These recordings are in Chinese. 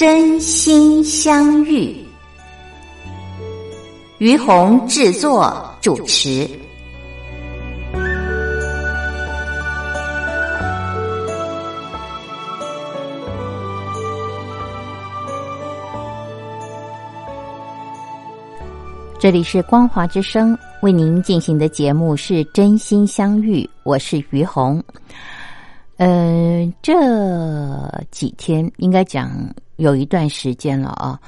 真心相遇，于红制作主持。这里是光华之声为您进行的节目是真心相遇，我是于红。嗯，这几天应该讲。有一段时间了啊，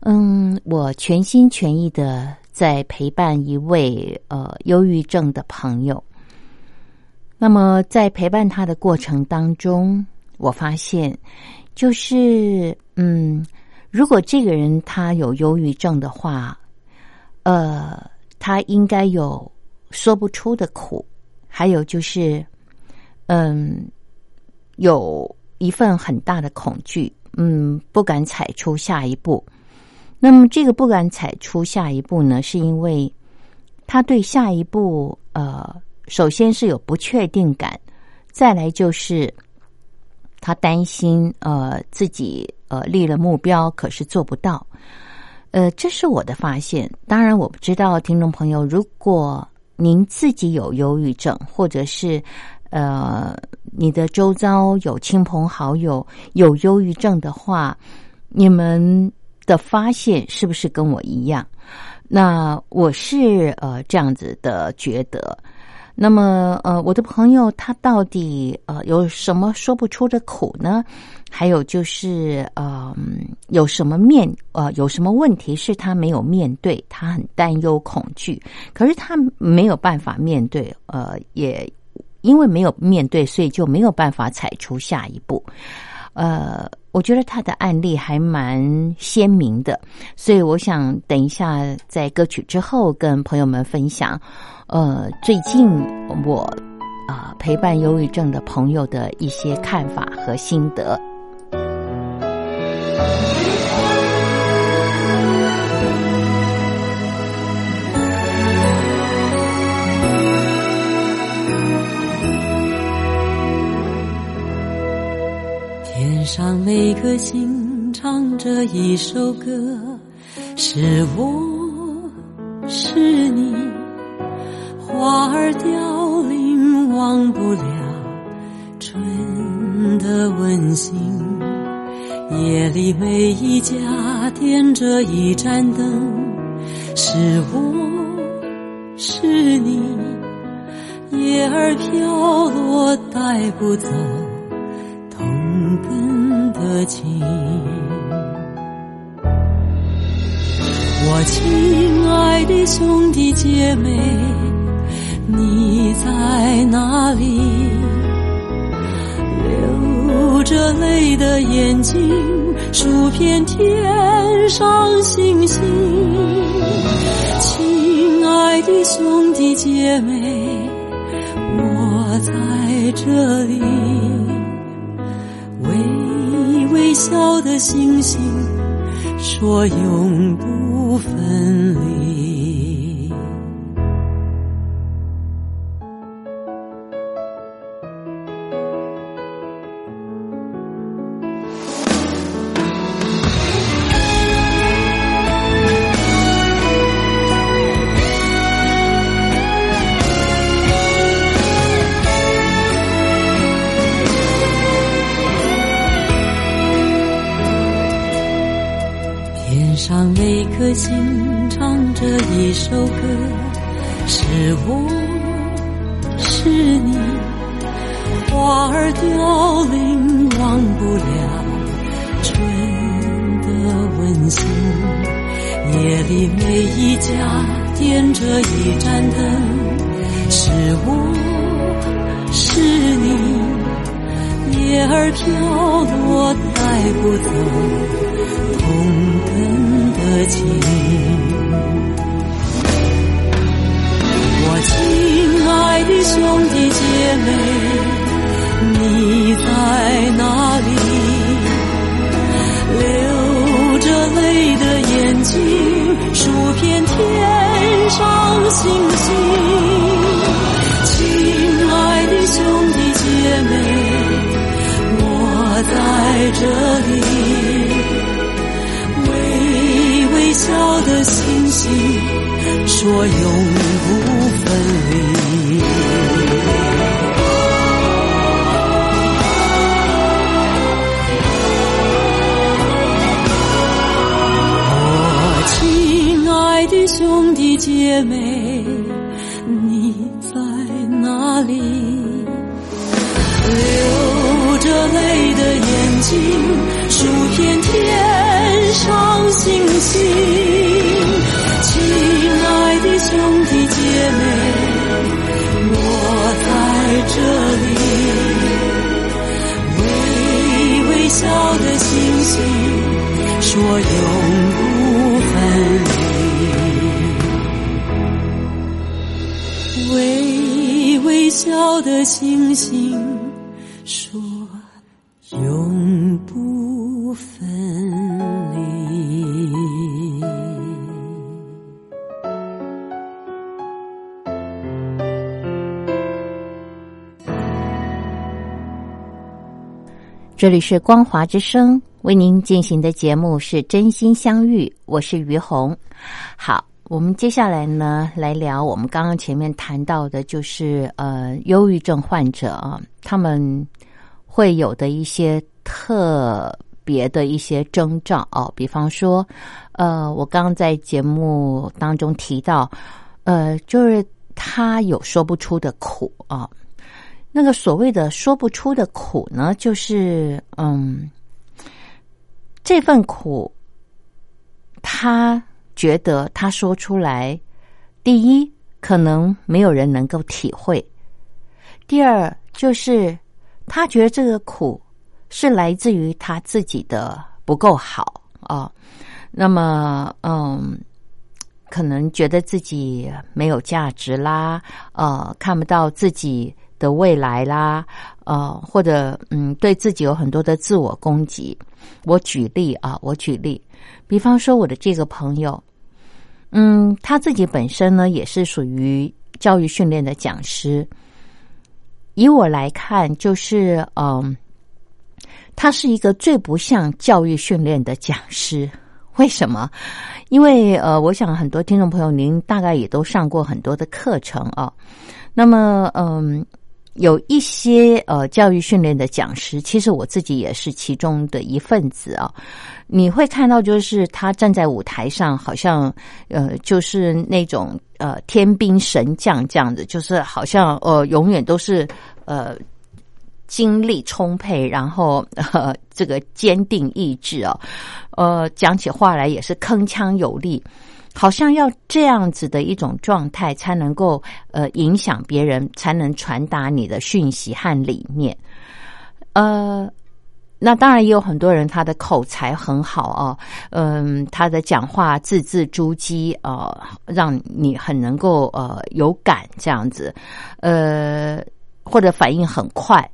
嗯，我全心全意的在陪伴一位呃忧郁症的朋友。那么在陪伴他的过程当中，我发现，就是嗯，如果这个人他有忧郁症的话，呃，他应该有说不出的苦，还有就是，嗯，有一份很大的恐惧。嗯，不敢踩出下一步。那么，这个不敢踩出下一步呢，是因为他对下一步，呃，首先是有不确定感，再来就是他担心，呃，自己呃立了目标，可是做不到。呃，这是我的发现。当然，我不知道听众朋友，如果您自己有忧郁症，或者是。呃，你的周遭有亲朋好友有忧郁症的话，你们的发现是不是跟我一样？那我是呃这样子的觉得。那么呃，我的朋友他到底呃有什么说不出的苦呢？还有就是呃有什么面呃有什么问题是他没有面对，他很担忧恐惧，可是他没有办法面对，呃也。因为没有面对，所以就没有办法踩出下一步。呃，我觉得他的案例还蛮鲜明的，所以我想等一下在歌曲之后跟朋友们分享。呃，最近我啊陪伴忧郁症的朋友的一些看法和心得。上每颗心唱着一首歌，是我是你，花儿凋零，忘不了春的温馨。夜里每一家点着一盏灯，是我是你，叶儿飘落带不走。的情，我亲爱的兄弟姐妹，你在哪里？流着泪的眼睛，数遍天上星星。亲爱的兄弟姐妹，我在这里。小的星星，说永不分离。上每颗心唱着一首歌，是我是你，花儿凋零，忘不了春的温馨。夜里每一家点着一盏灯，是我是你，叶儿飘落带不走同根的情。我亲爱的兄弟姐妹，你在哪里？流着泪的眼睛，数遍天上星星。亲爱的兄弟姐妹，我在这里，微笑的星星，说永不分离。我亲爱的兄弟姐妹，星星。亲爱的兄弟姐妹，我在这里，微微笑的星星，说永不分离。微微笑的星星这里是光华之声为您进行的节目是真心相遇，我是于红。好。我们接下来呢，来聊我们刚刚前面谈到的，就是呃，忧郁症患者啊，他们会有的一些特别的一些征兆哦，比方说，呃，我刚刚在节目当中提到，呃，就是他有说不出的苦啊，那个所谓的说不出的苦呢，就是嗯，这份苦，他。觉得他说出来，第一可能没有人能够体会；第二就是他觉得这个苦是来自于他自己的不够好啊。那么，嗯，可能觉得自己没有价值啦，呃，看不到自己的未来啦，呃，或者嗯，对自己有很多的自我攻击。我举例啊，我举例。比方说，我的这个朋友，嗯，他自己本身呢也是属于教育训练的讲师。以我来看，就是嗯，他是一个最不像教育训练的讲师。为什么？因为呃，我想很多听众朋友，您大概也都上过很多的课程啊。那么，嗯。有一些呃教育训练的讲师，其实我自己也是其中的一份子啊。你会看到，就是他站在舞台上，好像呃就是那种呃天兵神将这样子，就是好像呃永远都是呃精力充沛，然后呃这个坚定意志啊，呃讲起话来也是铿锵有力。好像要这样子的一种状态，才能够呃影响别人，才能传达你的讯息和理念。呃，那当然也有很多人，他的口才很好啊，嗯，他的讲话字字珠玑啊，让你很能够呃有感这样子，呃，或者反应很快。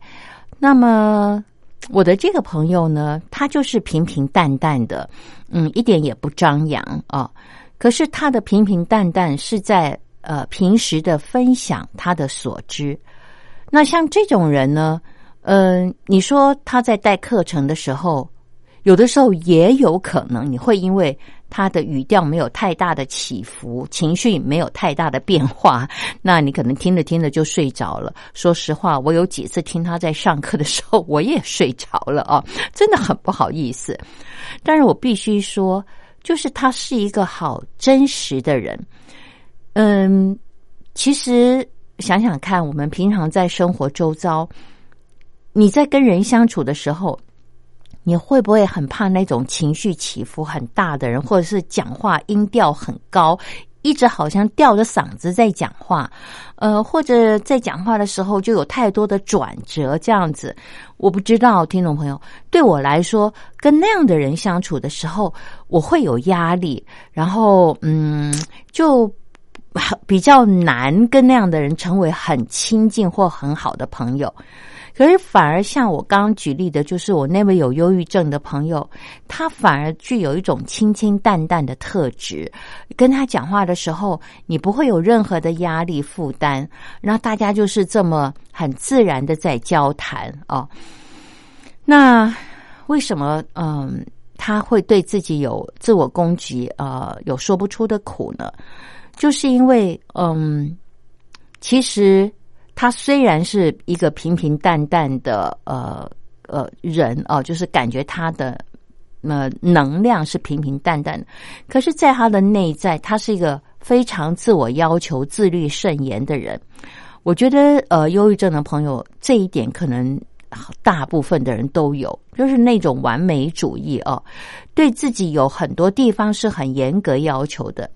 那么我的这个朋友呢，他就是平平淡淡的，嗯，一点也不张扬啊。可是他的平平淡淡是在呃平时的分享他的所知，那像这种人呢，嗯，你说他在带课程的时候，有的时候也有可能你会因为他的语调没有太大的起伏，情绪没有太大的变化，那你可能听着听着就睡着了。说实话，我有几次听他在上课的时候，我也睡着了啊，真的很不好意思。但是我必须说。就是他是一个好真实的人，嗯，其实想想看，我们平常在生活周遭，你在跟人相处的时候，你会不会很怕那种情绪起伏很大的人，或者是讲话音调很高，一直好像吊着嗓子在讲话，呃，或者在讲话的时候就有太多的转折，这样子，我不知道，听众朋友，对我来说，跟那样的人相处的时候，我会有压力，然后，嗯，就比较难跟那样的人成为很亲近或很好的朋友。可是反而像我刚刚举例的，就是我那位有忧郁症的朋友，他反而具有一种清清淡淡的特质。跟他讲话的时候，你不会有任何的压力负担，然后大家就是这么很自然的在交谈哦。那为什么嗯他会对自己有自我攻击呃有说不出的苦呢？就是因为嗯其实。他虽然是一个平平淡淡的呃呃人哦，就是感觉他的呃能量是平平淡淡的，可是，在他的内在，他是一个非常自我要求、自律慎严的人。我觉得，呃，忧郁症的朋友这一点，可能大部分的人都有，就是那种完美主义哦，对自己有很多地方是很严格要求的。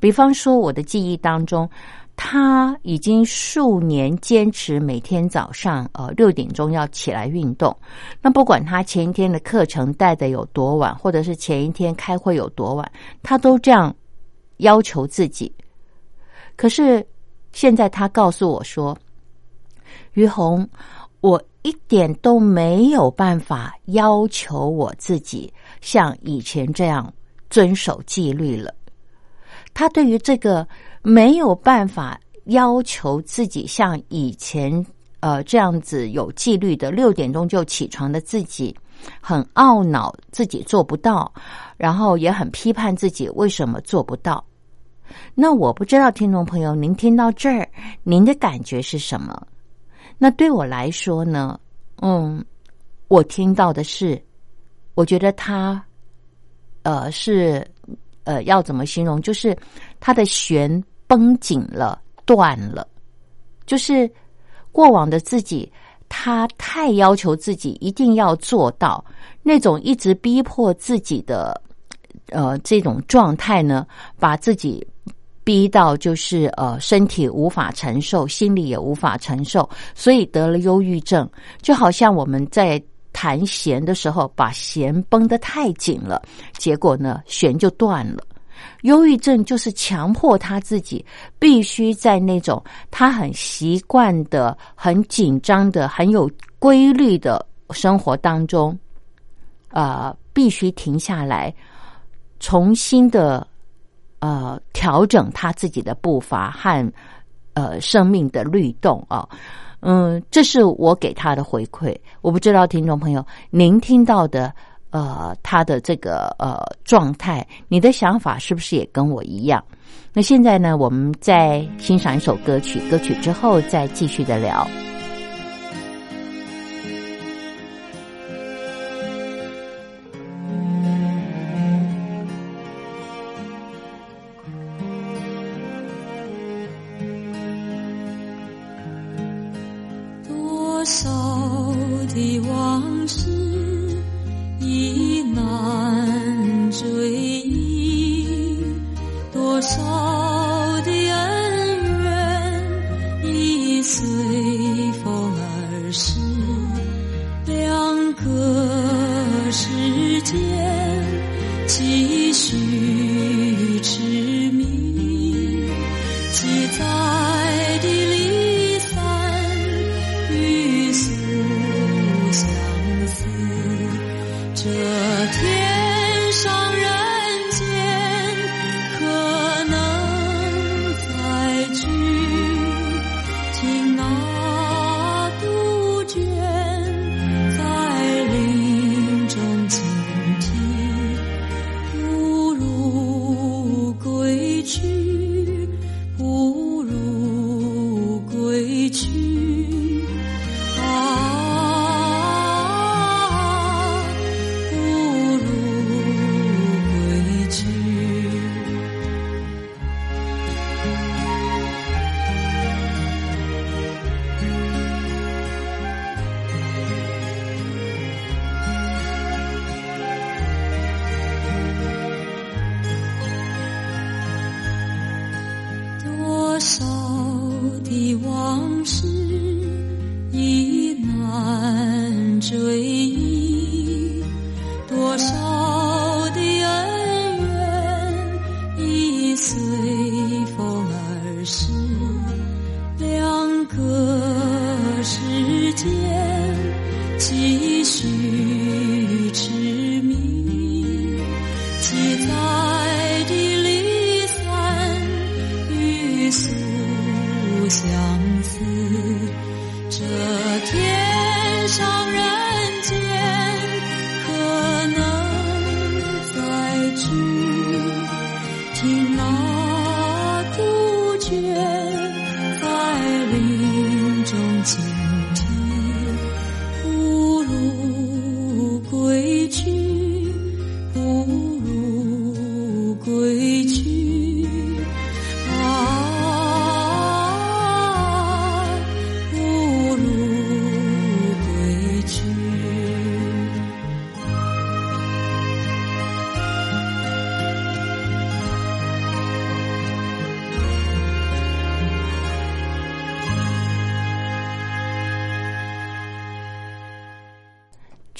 比方说，我的记忆当中。他已经数年坚持每天早上呃六点钟要起来运动。那不管他前一天的课程带的有多晚，或者是前一天开会有多晚，他都这样要求自己。可是现在他告诉我说：“于红，我一点都没有办法要求我自己像以前这样遵守纪律了。”他对于这个。没有办法要求自己像以前呃这样子有纪律的六点钟就起床的自己，很懊恼自己做不到，然后也很批判自己为什么做不到。那我不知道听众朋友您听到这儿，您的感觉是什么？那对我来说呢，嗯，我听到的是，我觉得他呃是呃要怎么形容，就是他的弦。绷紧了，断了，就是过往的自己，他太要求自己一定要做到那种一直逼迫自己的，呃，这种状态呢，把自己逼到就是呃，身体无法承受，心里也无法承受，所以得了忧郁症。就好像我们在弹弦的时候，把弦绷得太紧了，结果呢，弦就断了。忧郁症就是强迫他自己必须在那种他很习惯的、很紧张的、很有规律的生活当中，呃，必须停下来，重新的呃调整他自己的步伐和呃生命的律动啊。嗯，这是我给他的回馈。我不知道听众朋友您听到的。呃，他的这个呃状态，你的想法是不是也跟我一样？那现在呢，我们再欣赏一首歌曲，歌曲之后再继续的聊。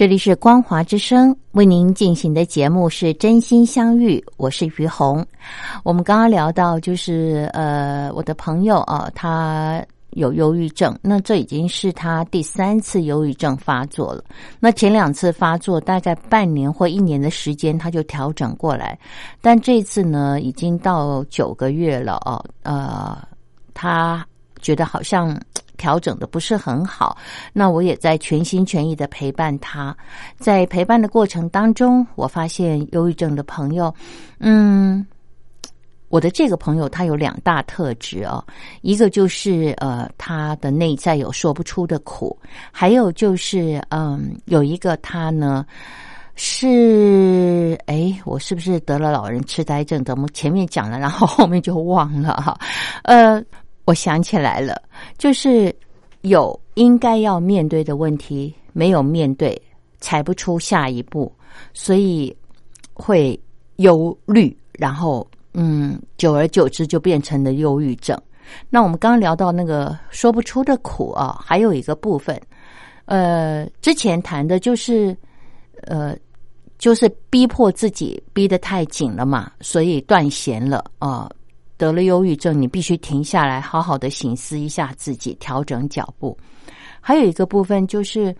这里是光华之声为您进行的节目是真心相遇，我是于红。我们刚刚聊到，就是呃，我的朋友啊，他有忧郁症，那这已经是他第三次忧郁症发作了。那前两次发作大概半年或一年的时间，他就调整过来，但这次呢，已经到九个月了哦，呃，他觉得好像。调整的不是很好，那我也在全心全意的陪伴他。在陪伴的过程当中，我发现忧郁症的朋友，嗯，我的这个朋友他有两大特质哦，一个就是呃他的内在有说不出的苦，还有就是嗯有一个他呢是哎我是不是得了老人痴呆症？怎么前面讲了，然后后面就忘了哈？呃。我想起来了，就是有应该要面对的问题没有面对，踩不出下一步，所以会忧虑，然后嗯，久而久之就变成了忧郁症。那我们刚刚聊到那个说不出的苦啊，还有一个部分，呃，之前谈的就是呃，就是逼迫自己逼得太紧了嘛，所以断弦了啊。得了忧郁症，你必须停下来，好好的醒思一下自己，调整脚步。还有一个部分就是，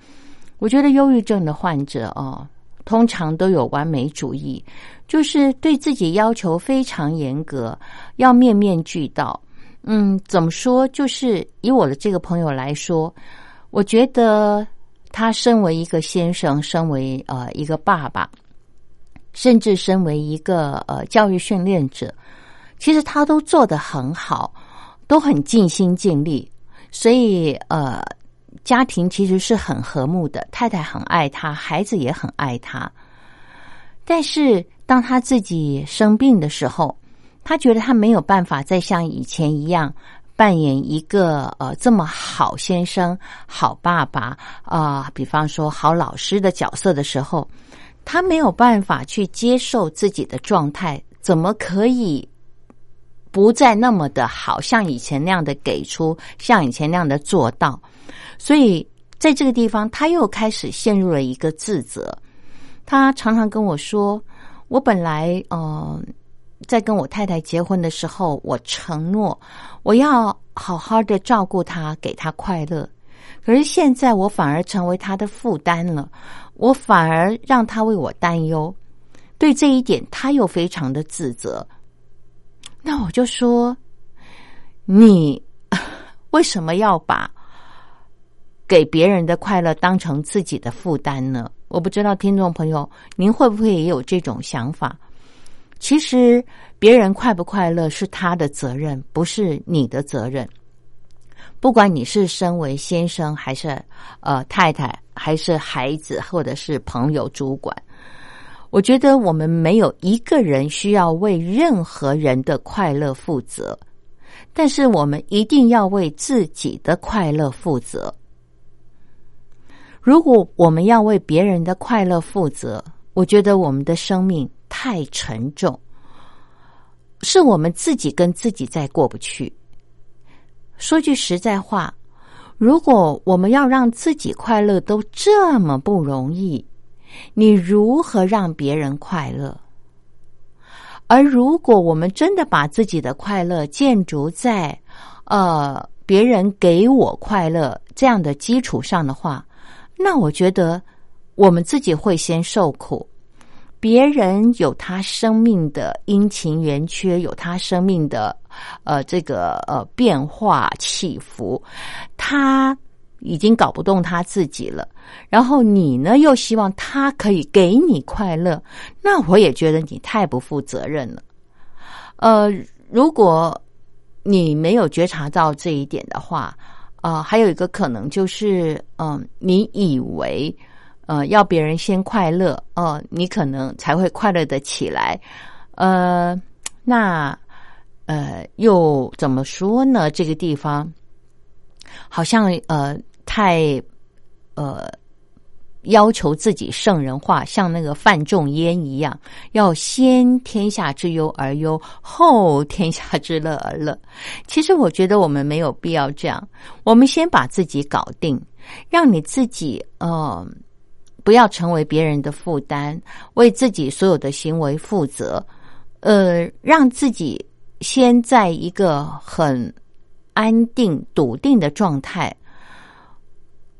我觉得忧郁症的患者哦，通常都有完美主义，就是对自己要求非常严格，要面面俱到。嗯，怎么说？就是以我的这个朋友来说，我觉得他身为一个先生，身为呃一个爸爸，甚至身为一个呃教育训练者。其实他都做得很好，都很尽心尽力，所以呃，家庭其实是很和睦的。太太很爱他，孩子也很爱他。但是当他自己生病的时候，他觉得他没有办法再像以前一样扮演一个呃这么好先生、好爸爸啊，比方说好老师的角色的时候，他没有办法去接受自己的状态，怎么可以？不再那么的好像以前那样的给出，像以前那样的做到，所以在这个地方，他又开始陷入了一个自责。他常常跟我说：“我本来呃，在跟我太太结婚的时候，我承诺我要好好的照顾她，给她快乐。可是现在，我反而成为她的负担了，我反而让她为我担忧。对这一点，他又非常的自责。”那我就说，你为什么要把给别人的快乐当成自己的负担呢？我不知道听众朋友您会不会也有这种想法？其实别人快不快乐是他的责任，不是你的责任。不管你是身为先生，还是呃太太，还是孩子，或者是朋友、主管。我觉得我们没有一个人需要为任何人的快乐负责，但是我们一定要为自己的快乐负责。如果我们要为别人的快乐负责，我觉得我们的生命太沉重，是我们自己跟自己在过不去。说句实在话，如果我们要让自己快乐都这么不容易，你如何让别人快乐？而如果我们真的把自己的快乐建筑在呃别人给我快乐这样的基础上的话，那我觉得我们自己会先受苦。别人有他生命的阴晴圆缺，有他生命的呃这个呃变化起伏，他已经搞不动他自己了。然后你呢，又希望他可以给你快乐，那我也觉得你太不负责任了。呃，如果你没有觉察到这一点的话，啊，还有一个可能就是，嗯，你以为。呃，要别人先快乐，哦，你可能才会快乐的起来。呃，那呃，又怎么说呢？这个地方好像呃，太呃，要求自己圣人化，像那个范仲淹一样，要先天下之忧而忧，后天下之乐而乐。其实我觉得我们没有必要这样，我们先把自己搞定，让你自己呃。不要成为别人的负担，为自己所有的行为负责。呃，让自己先在一个很安定、笃定的状态。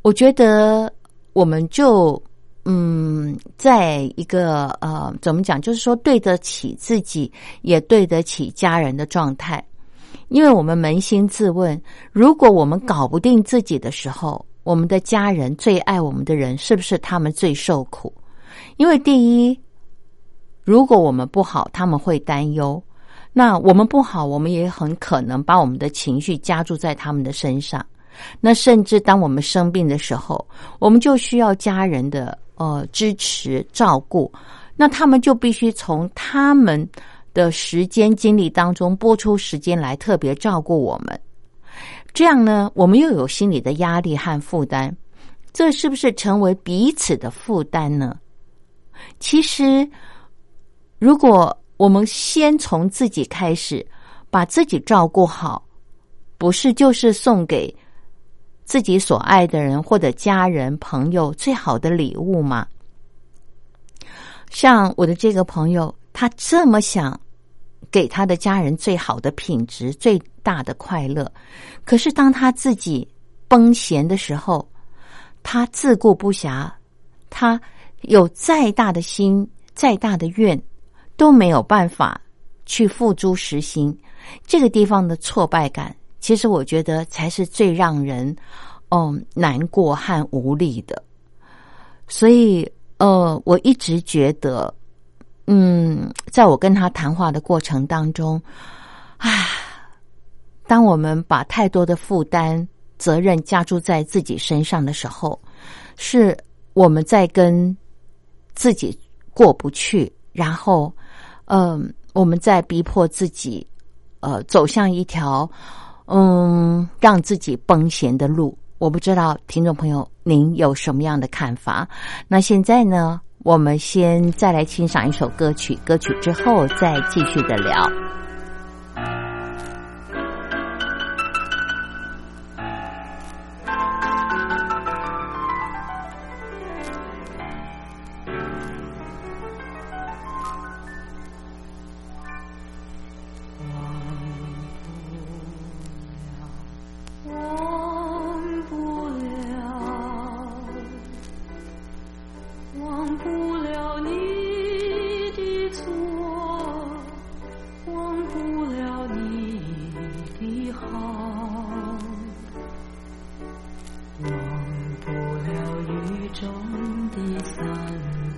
我觉得我们就嗯，在一个呃，怎么讲？就是说，对得起自己，也对得起家人的状态。因为我们扪心自问，如果我们搞不定自己的时候，我们的家人最爱我们的人，是不是他们最受苦？因为第一，如果我们不好，他们会担忧；那我们不好，我们也很可能把我们的情绪加注在他们的身上。那甚至当我们生病的时候，我们就需要家人的呃支持照顾，那他们就必须从他们的时间精力当中拨出时间来特别照顾我们。这样呢，我们又有心理的压力和负担，这是不是成为彼此的负担呢？其实，如果我们先从自己开始，把自己照顾好，不是就是送给自己所爱的人或者家人朋友最好的礼物吗？像我的这个朋友，他这么想。给他的家人最好的品质、最大的快乐，可是当他自己崩闲的时候，他自顾不暇，他有再大的心、再大的愿，都没有办法去付诸实行。这个地方的挫败感，其实我觉得才是最让人嗯难过和无力的。所以，呃，我一直觉得。嗯，在我跟他谈话的过程当中，啊，当我们把太多的负担、责任加注在自己身上的时候，是我们在跟自己过不去，然后，嗯，我们在逼迫自己，呃，走向一条嗯让自己崩闲的路。我不知道听众朋友您有什么样的看法？那现在呢？我们先再来欣赏一首歌曲，歌曲之后再继续的聊。的散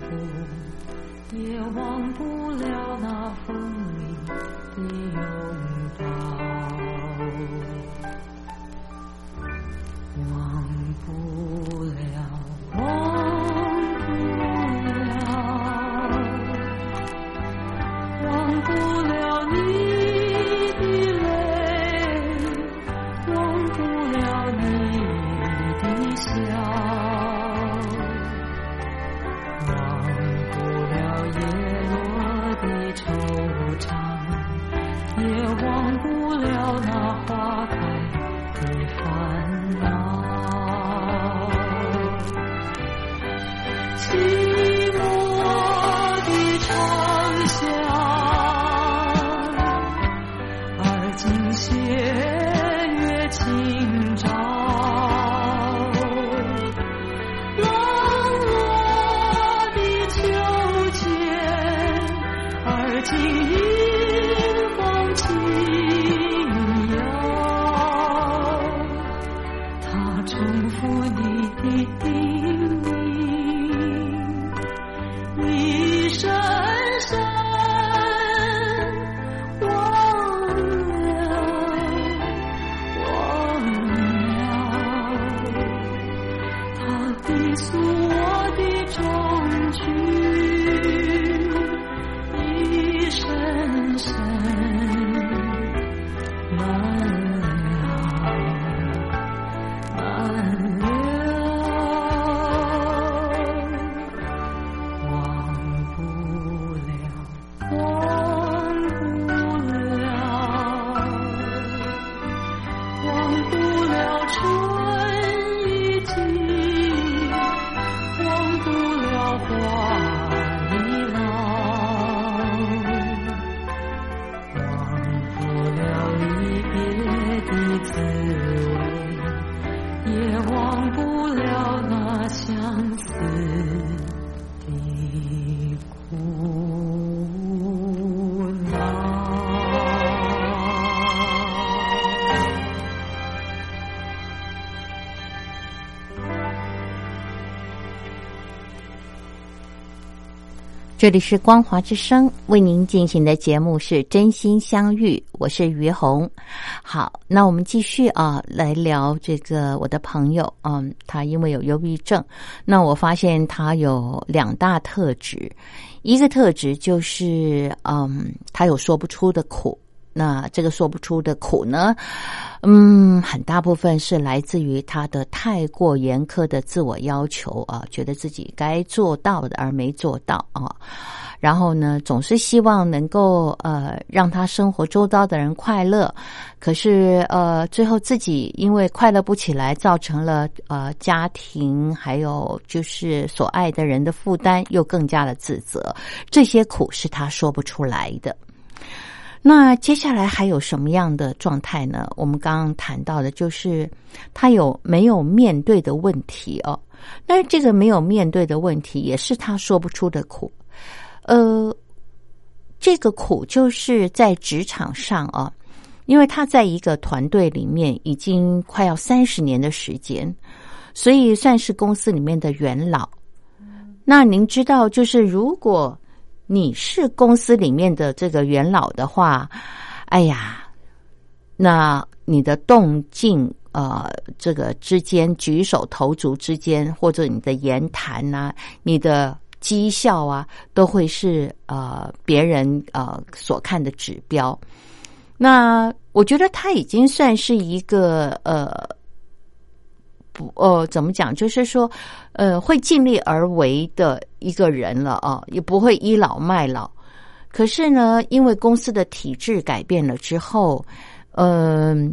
步，也忘不了那风里的忧。这里是光华之声为您进行的节目是真心相遇，我是于红。好，那我们继续啊，来聊这个我的朋友，嗯，他因为有忧郁症，那我发现他有两大特质，一个特质就是，嗯，他有说不出的苦。那这个说不出的苦呢，嗯，很大部分是来自于他的太过严苛的自我要求啊，觉得自己该做到的而没做到啊，然后呢，总是希望能够呃让他生活周遭的人快乐，可是呃最后自己因为快乐不起来，造成了呃家庭还有就是所爱的人的负担，又更加的自责，这些苦是他说不出来的。那接下来还有什么样的状态呢？我们刚刚谈到的就是他有没有面对的问题哦。那这个没有面对的问题，也是他说不出的苦。呃，这个苦就是在职场上啊，因为他在一个团队里面已经快要三十年的时间，所以算是公司里面的元老。那您知道，就是如果。你是公司里面的这个元老的话，哎呀，那你的动静呃，这个之间举手投足之间，或者你的言谈呐，你的绩效啊，都会是呃别人呃所看的指标。那我觉得他已经算是一个呃。不，呃，怎么讲？就是说，呃，会尽力而为的一个人了啊，也不会倚老卖老。可是呢，因为公司的体制改变了之后，嗯，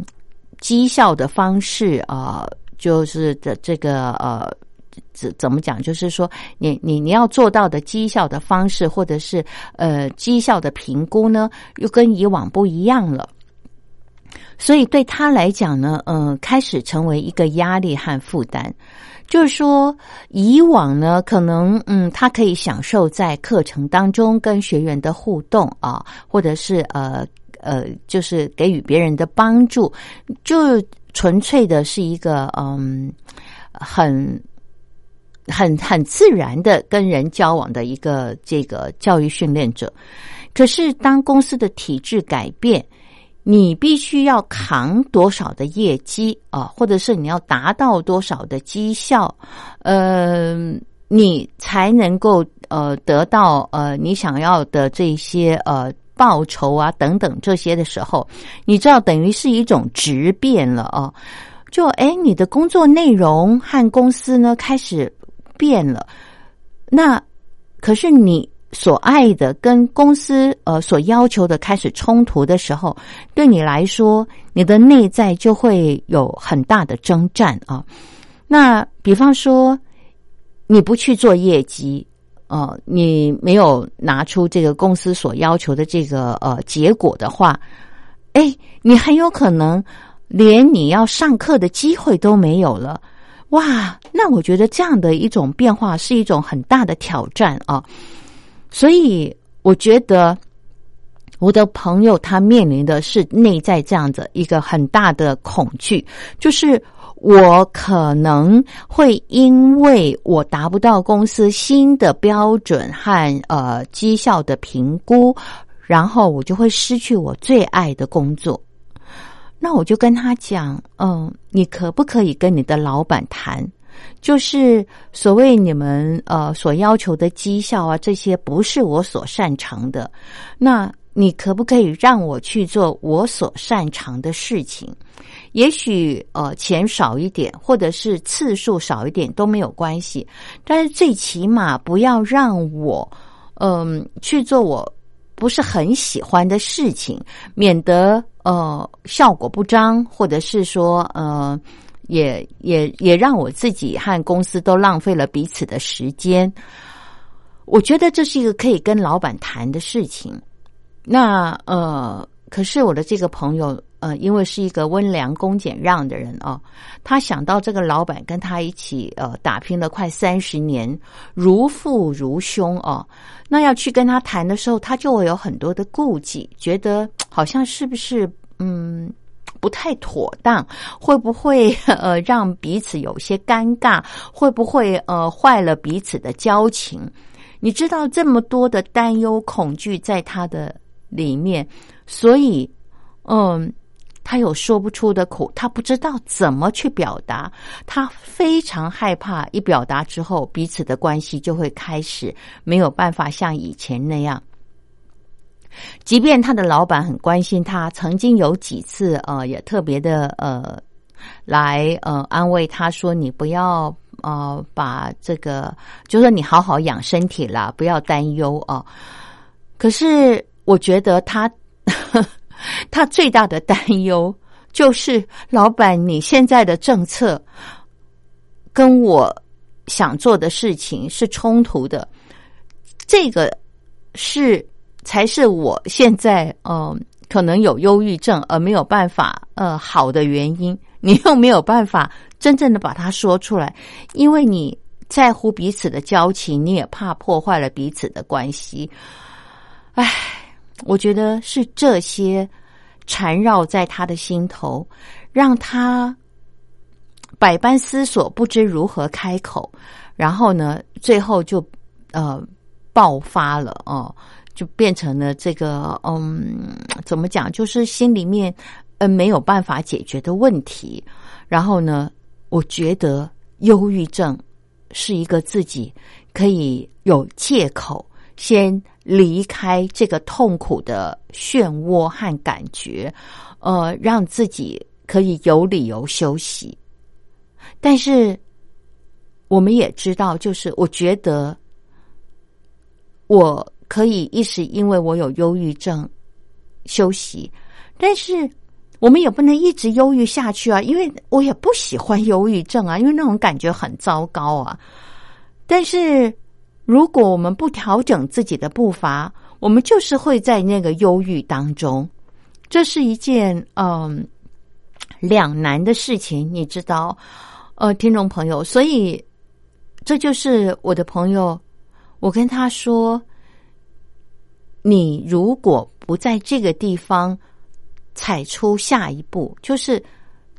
绩效的方式啊，就是的这个呃，怎怎么讲？就是说，你你你要做到的绩效的方式，或者是呃绩效的评估呢，又跟以往不一样了。所以对他来讲呢，嗯，开始成为一个压力和负担。就是说，以往呢，可能嗯，他可以享受在课程当中跟学员的互动啊，或者是呃呃，就是给予别人的帮助，就纯粹的是一个嗯，很很很自然的跟人交往的一个这个教育训练者。可是，当公司的体制改变。你必须要扛多少的业绩啊，或者是你要达到多少的绩效，呃，你才能够呃得到呃你想要的这些呃报酬啊等等这些的时候，你知道等于是一种质变了啊，就哎你的工作内容和公司呢开始变了，那可是你。所爱的跟公司呃所要求的开始冲突的时候，对你来说，你的内在就会有很大的征战啊。那比方说，你不去做业绩，呃，你没有拿出这个公司所要求的这个呃结果的话，哎，你很有可能连你要上课的机会都没有了。哇，那我觉得这样的一种变化是一种很大的挑战啊！所以我觉得我的朋友他面临的是内在这样子一个很大的恐惧，就是我可能会因为我达不到公司新的标准和呃绩效的评估，然后我就会失去我最爱的工作。那我就跟他讲，嗯，你可不可以跟你的老板谈？就是所谓你们呃所要求的绩效啊，这些不是我所擅长的。那你可不可以让我去做我所擅长的事情？也许呃钱少一点，或者是次数少一点都没有关系，但是最起码不要让我嗯去做我不是很喜欢的事情，免得。呃，效果不彰，或者是说，呃，也也也让我自己和公司都浪费了彼此的时间。我觉得这是一个可以跟老板谈的事情。那呃，可是我的这个朋友，呃，因为是一个温良恭俭让的人哦，他想到这个老板跟他一起呃打拼了快三十年，如父如兄哦，那要去跟他谈的时候，他就会有很多的顾忌，觉得。好像是不是嗯不太妥当？会不会 呃让彼此有些尴尬？会不会呃坏了彼此的交情？你知道这么多的担忧恐惧在他的里面，所以嗯，他有说不出的苦，他不知道怎么去表达，他非常害怕一表达之后，彼此的关系就会开始没有办法像以前那样。即便他的老板很关心他，曾经有几次呃也特别的呃来呃安慰他说：“你不要呃把这个，就说你好好养身体啦，不要担忧啊。”可是我觉得他 他最大的担忧就是老板你现在的政策跟我想做的事情是冲突的，这个是。才是我现在嗯可能有忧郁症而没有办法呃好的原因，你又没有办法真正的把它说出来，因为你在乎彼此的交情，你也怕破坏了彼此的关系。唉，我觉得是这些缠绕在他的心头，让他百般思索，不知如何开口，然后呢，最后就呃爆发了哦。就变成了这个，嗯，怎么讲？就是心里面，嗯，没有办法解决的问题。然后呢，我觉得忧郁症是一个自己可以有借口先离开这个痛苦的漩涡和感觉，呃，让自己可以有理由休息。但是我们也知道，就是我觉得我。可以一时因为我有忧郁症休息，但是我们也不能一直忧郁下去啊！因为我也不喜欢忧郁症啊，因为那种感觉很糟糕啊。但是如果我们不调整自己的步伐，我们就是会在那个忧郁当中。这是一件嗯两难的事情，你知道？呃，听众朋友，所以这就是我的朋友，我跟他说。你如果不在这个地方踩出下一步，就是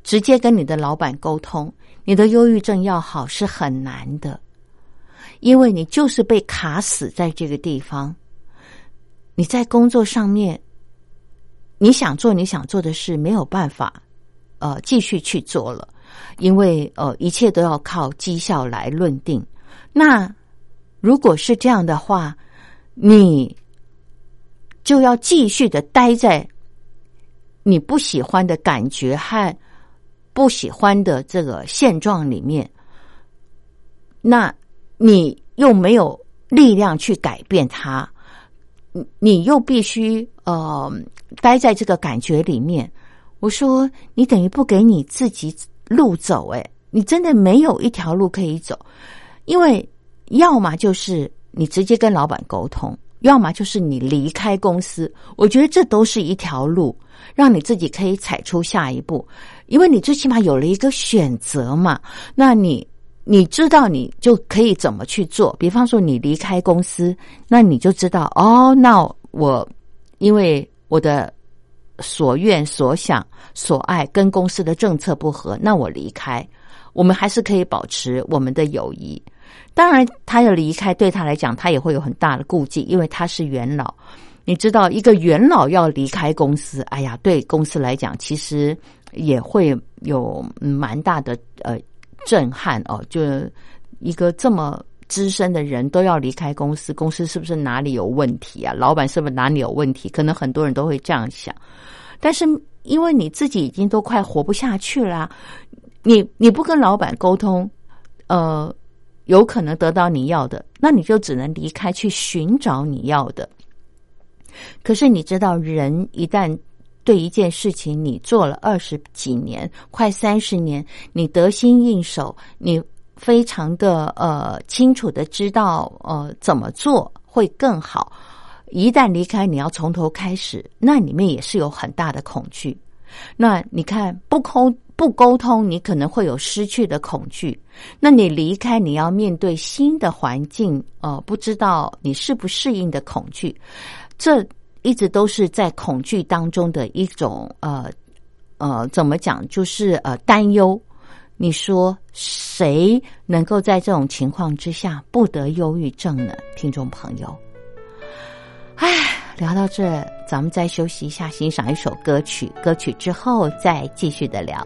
直接跟你的老板沟通，你的忧郁症要好是很难的，因为你就是被卡死在这个地方。你在工作上面，你想做你想做的事，没有办法呃继续去做了，因为呃一切都要靠绩效来论定。那如果是这样的话，你。就要继续的待在你不喜欢的感觉和不喜欢的这个现状里面，那你又没有力量去改变它，你又必须呃待在这个感觉里面。我说，你等于不给你自己路走，哎，你真的没有一条路可以走，因为要么就是你直接跟老板沟通。要么就是你离开公司，我觉得这都是一条路，让你自己可以踩出下一步。因为你最起码有了一个选择嘛。那你你知道你就可以怎么去做？比方说你离开公司，那你就知道哦，那我因为我的所愿、所想、所爱跟公司的政策不合，那我离开。我们还是可以保持我们的友谊。当然，他要离开，对他来讲，他也会有很大的顾忌，因为他是元老。你知道，一个元老要离开公司，哎呀，对公司来讲，其实也会有蛮大的呃震撼哦。就一个这么资深的人都要离开公司，公司是不是哪里有问题啊？老板是不是哪里有问题？可能很多人都会这样想。但是，因为你自己已经都快活不下去了。你你不跟老板沟通，呃，有可能得到你要的，那你就只能离开去寻找你要的。可是你知道，人一旦对一件事情你做了二十几年，快三十年，你得心应手，你非常的呃清楚的知道呃怎么做会更好。一旦离开，你要从头开始，那里面也是有很大的恐惧。那你看不空不沟通，你可能会有失去的恐惧。那你离开，你要面对新的环境，呃，不知道你适不适应的恐惧，这一直都是在恐惧当中的一种呃呃，怎么讲？就是呃担忧。你说谁能够在这种情况之下不得忧郁症呢？听众朋友，唉。聊到这，咱们再休息一下，欣赏一首歌曲。歌曲之后再继续的聊。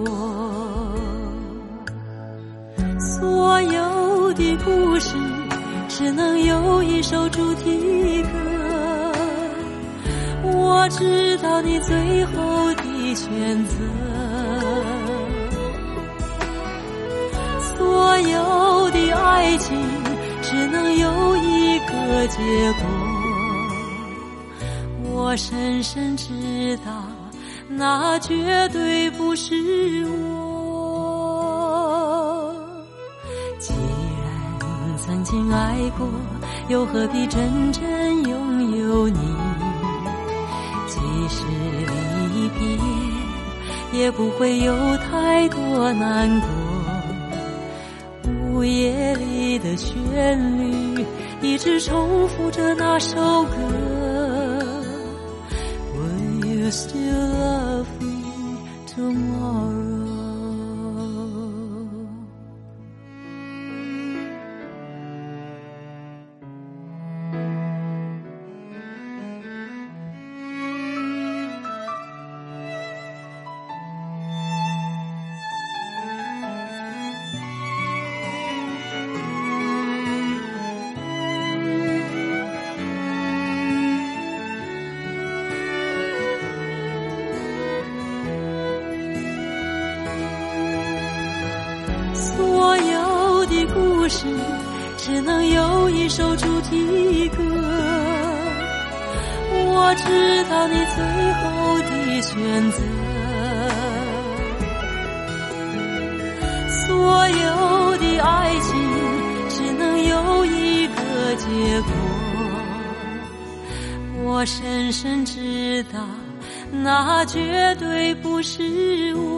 故事只能有一首主题歌，我知道你最后的选择。所有的爱情。只能有一个结果，我深深知道，那绝对不是我。经爱过，又何必真正拥有你？即使离别，也不会有太多难过。午夜里的旋律，一直重复着那首歌。知道你最后的选择。所有的爱情只能有一个结果，我深深知道，那绝对不是我。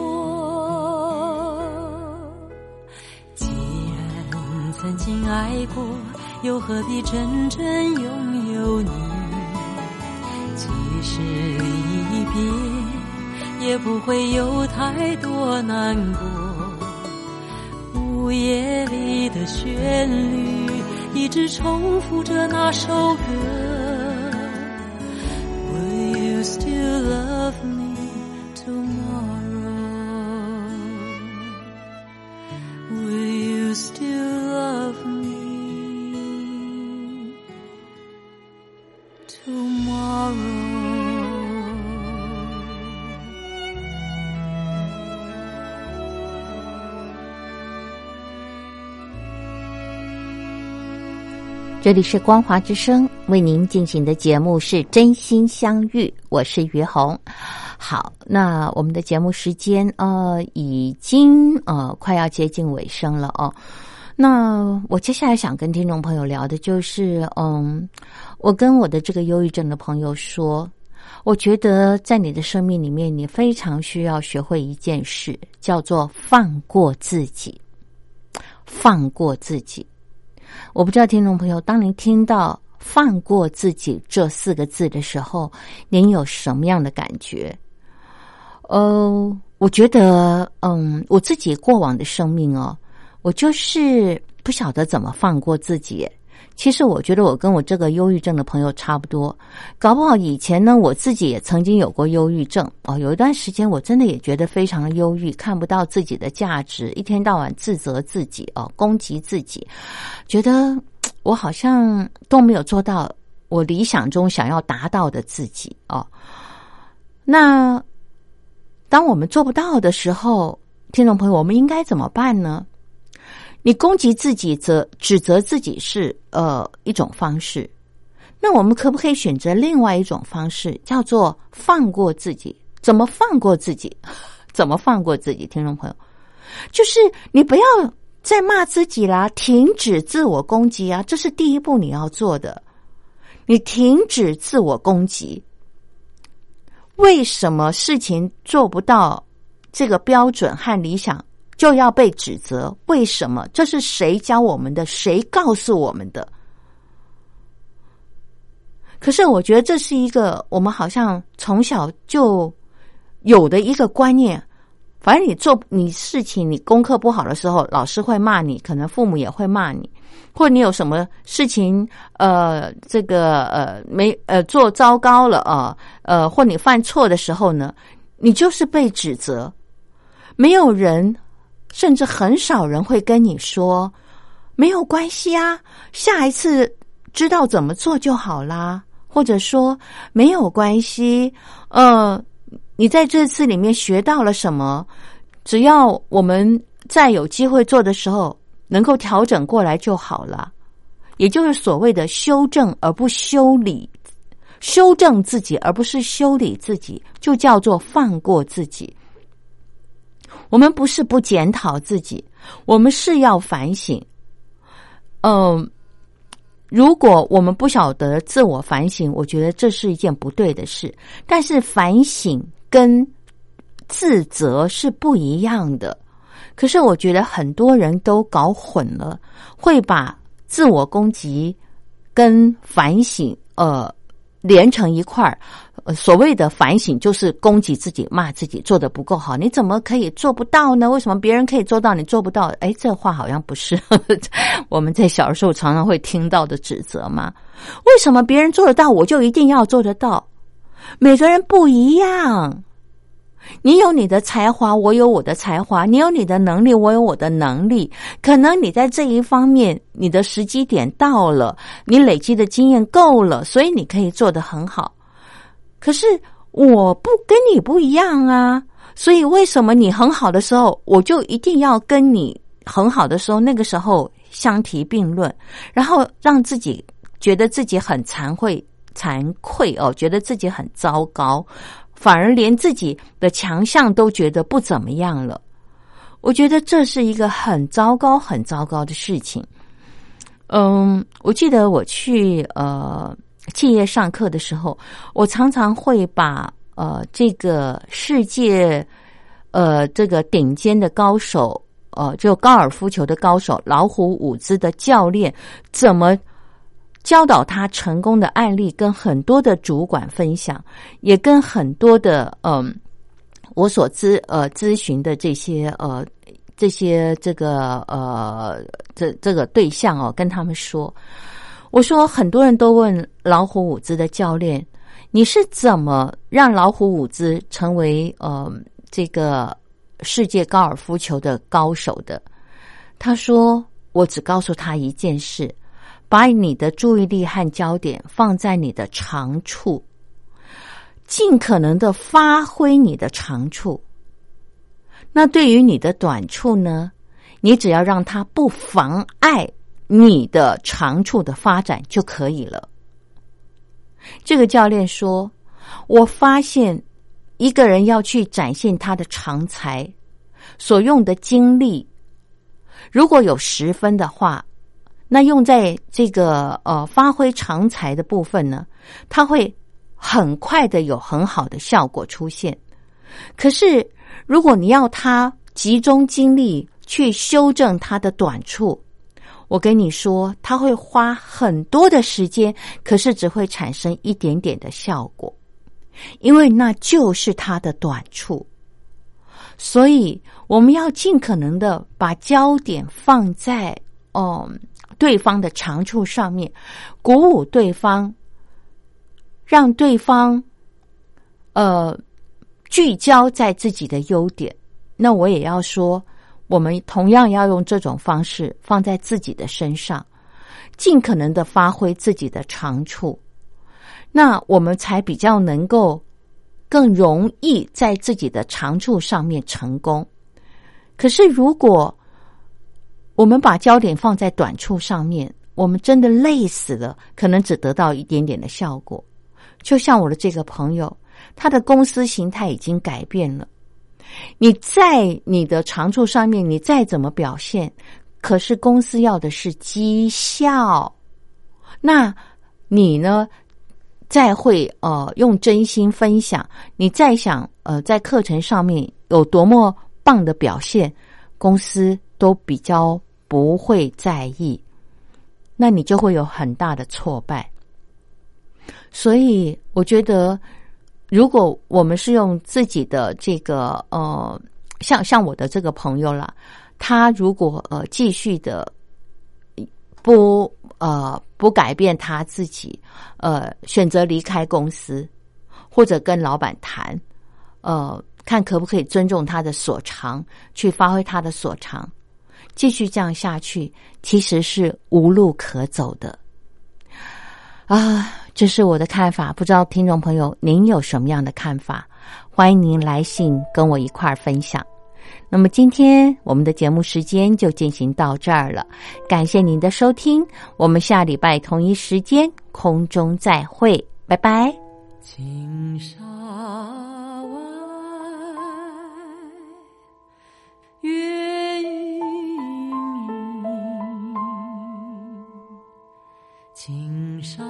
既然曾经爱过，又何必真正拥有你？即使离别，也不会有太多难过。午夜里的旋律一直重复着那首歌。这里是光华之声为您进行的节目是真心相遇，我是于红。好，那我们的节目时间呃已经呃快要接近尾声了哦。那我接下来想跟听众朋友聊的就是，嗯，我跟我的这个忧郁症的朋友说，我觉得在你的生命里面，你非常需要学会一件事，叫做放过自己，放过自己。我不知道听众朋友，当您听到“放过自己”这四个字的时候，您有什么样的感觉？呃，我觉得，嗯，我自己过往的生命哦，我就是不晓得怎么放过自己。其实我觉得我跟我这个忧郁症的朋友差不多，搞不好以前呢，我自己也曾经有过忧郁症哦。有一段时间，我真的也觉得非常的忧郁，看不到自己的价值，一天到晚自责自己哦，攻击自己，觉得我好像都没有做到我理想中想要达到的自己哦。那当我们做不到的时候，听众朋友，我们应该怎么办呢？你攻击自己、责指责自己是呃一种方式，那我们可不可以选择另外一种方式，叫做放过自己？怎么放过自己？怎么放过自己？听众朋友，就是你不要再骂自己啦，停止自我攻击啊，这是第一步你要做的。你停止自我攻击。为什么事情做不到这个标准和理想？就要被指责？为什么？这是谁教我们的？谁告诉我们的？可是我觉得这是一个我们好像从小就有的一个观念。反正你做你事情，你功课不好的时候，老师会骂你，可能父母也会骂你，或你有什么事情，呃，这个呃没呃做糟糕了啊，呃，或你犯错的时候呢，你就是被指责，没有人。甚至很少人会跟你说没有关系啊，下一次知道怎么做就好啦，或者说没有关系，呃，你在这次里面学到了什么？只要我们再有机会做的时候能够调整过来就好了。也就是所谓的修正而不修理，修正自己而不是修理自己，就叫做放过自己。我们不是不检讨自己，我们是要反省。嗯，如果我们不晓得自我反省，我觉得这是一件不对的事。但是反省跟自责是不一样的。可是我觉得很多人都搞混了，会把自我攻击跟反省呃连成一块儿。呃，所谓的反省就是攻击自己、骂自己做的不够好。你怎么可以做不到呢？为什么别人可以做到，你做不到？哎，这话好像不是 我们在小时候常常会听到的指责吗？为什么别人做得到，我就一定要做得到？每个人不一样，你有你的才华，我有我的才华；你有你的能力，我有我的能力。可能你在这一方面，你的时机点到了，你累积的经验够了，所以你可以做得很好。可是我不跟你不一样啊，所以为什么你很好的时候，我就一定要跟你很好的时候，那个时候相提并论，然后让自己觉得自己很惭愧、惭愧哦，觉得自己很糟糕，反而连自己的强项都觉得不怎么样了。我觉得这是一个很糟糕、很糟糕的事情。嗯，我记得我去呃。企业上课的时候，我常常会把呃这个世界呃这个顶尖的高手呃就高尔夫球的高手老虎伍兹的教练怎么教导他成功的案例，跟很多的主管分享，也跟很多的嗯我所咨呃咨询的这些呃这些这个呃这这个对象哦，跟他们说，我说很多人都问老虎伍兹的教练，你是怎么让老虎伍兹成为呃这个世界高尔夫球的高手的？他说，我只告诉他一件事，把你的注意力和焦点放在你的长处。尽可能的发挥你的长处，那对于你的短处呢？你只要让它不妨碍你的长处的发展就可以了。这个教练说：“我发现一个人要去展现他的长才，所用的精力，如果有十分的话，那用在这个呃发挥长才的部分呢，他会。”很快的有很好的效果出现，可是如果你要他集中精力去修正他的短处，我跟你说他会花很多的时间，可是只会产生一点点的效果，因为那就是他的短处。所以我们要尽可能的把焦点放在哦对方的长处上面，鼓舞对方。让对方，呃，聚焦在自己的优点。那我也要说，我们同样要用这种方式放在自己的身上，尽可能的发挥自己的长处。那我们才比较能够更容易在自己的长处上面成功。可是，如果我们把焦点放在短处上面，我们真的累死了，可能只得到一点点的效果。就像我的这个朋友，他的公司形态已经改变了。你在你的长处上面，你再怎么表现，可是公司要的是绩效。那你呢？再会呃，用真心分享，你再想呃，在课程上面有多么棒的表现，公司都比较不会在意。那你就会有很大的挫败。所以，我觉得，如果我们是用自己的这个呃，像像我的这个朋友啦，他如果呃继续的不呃不改变他自己，呃选择离开公司，或者跟老板谈，呃看可不可以尊重他的所长，去发挥他的所长，继续这样下去，其实是无路可走的啊。这是我的看法，不知道听众朋友您有什么样的看法？欢迎您来信跟我一块儿分享。那么今天我们的节目时间就进行到这儿了，感谢您的收听，我们下礼拜同一时间空中再会，拜拜。青沙湾，青沙。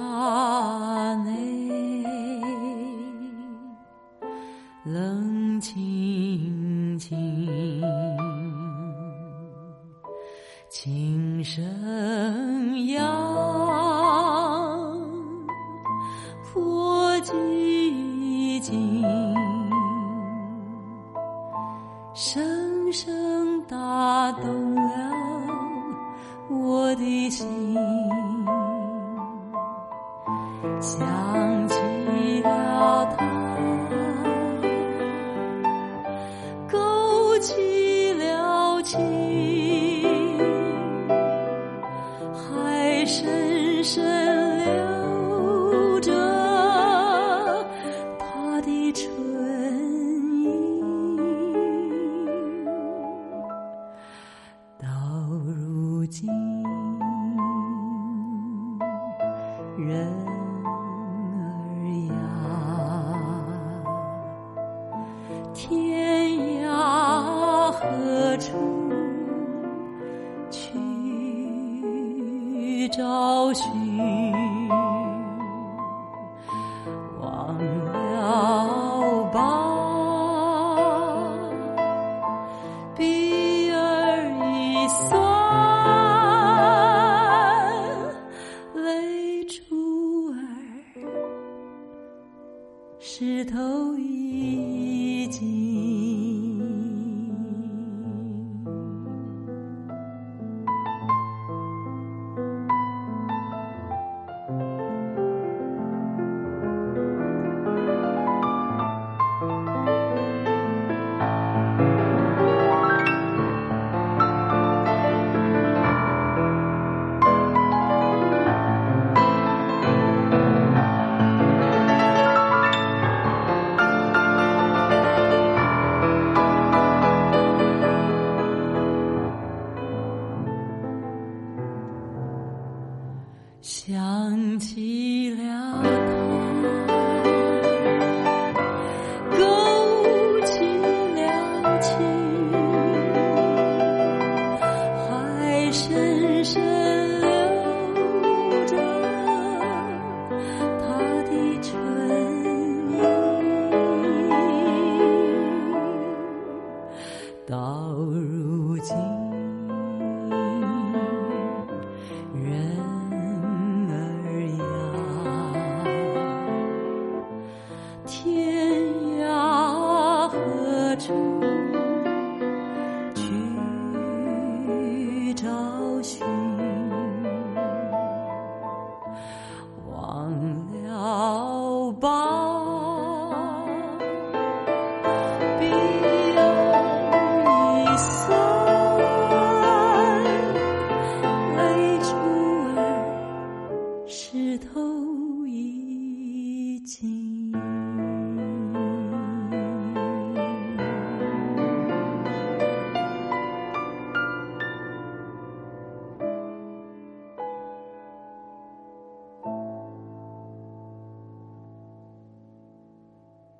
冷清清，琴声扬，破寂静，声声打动了我的心，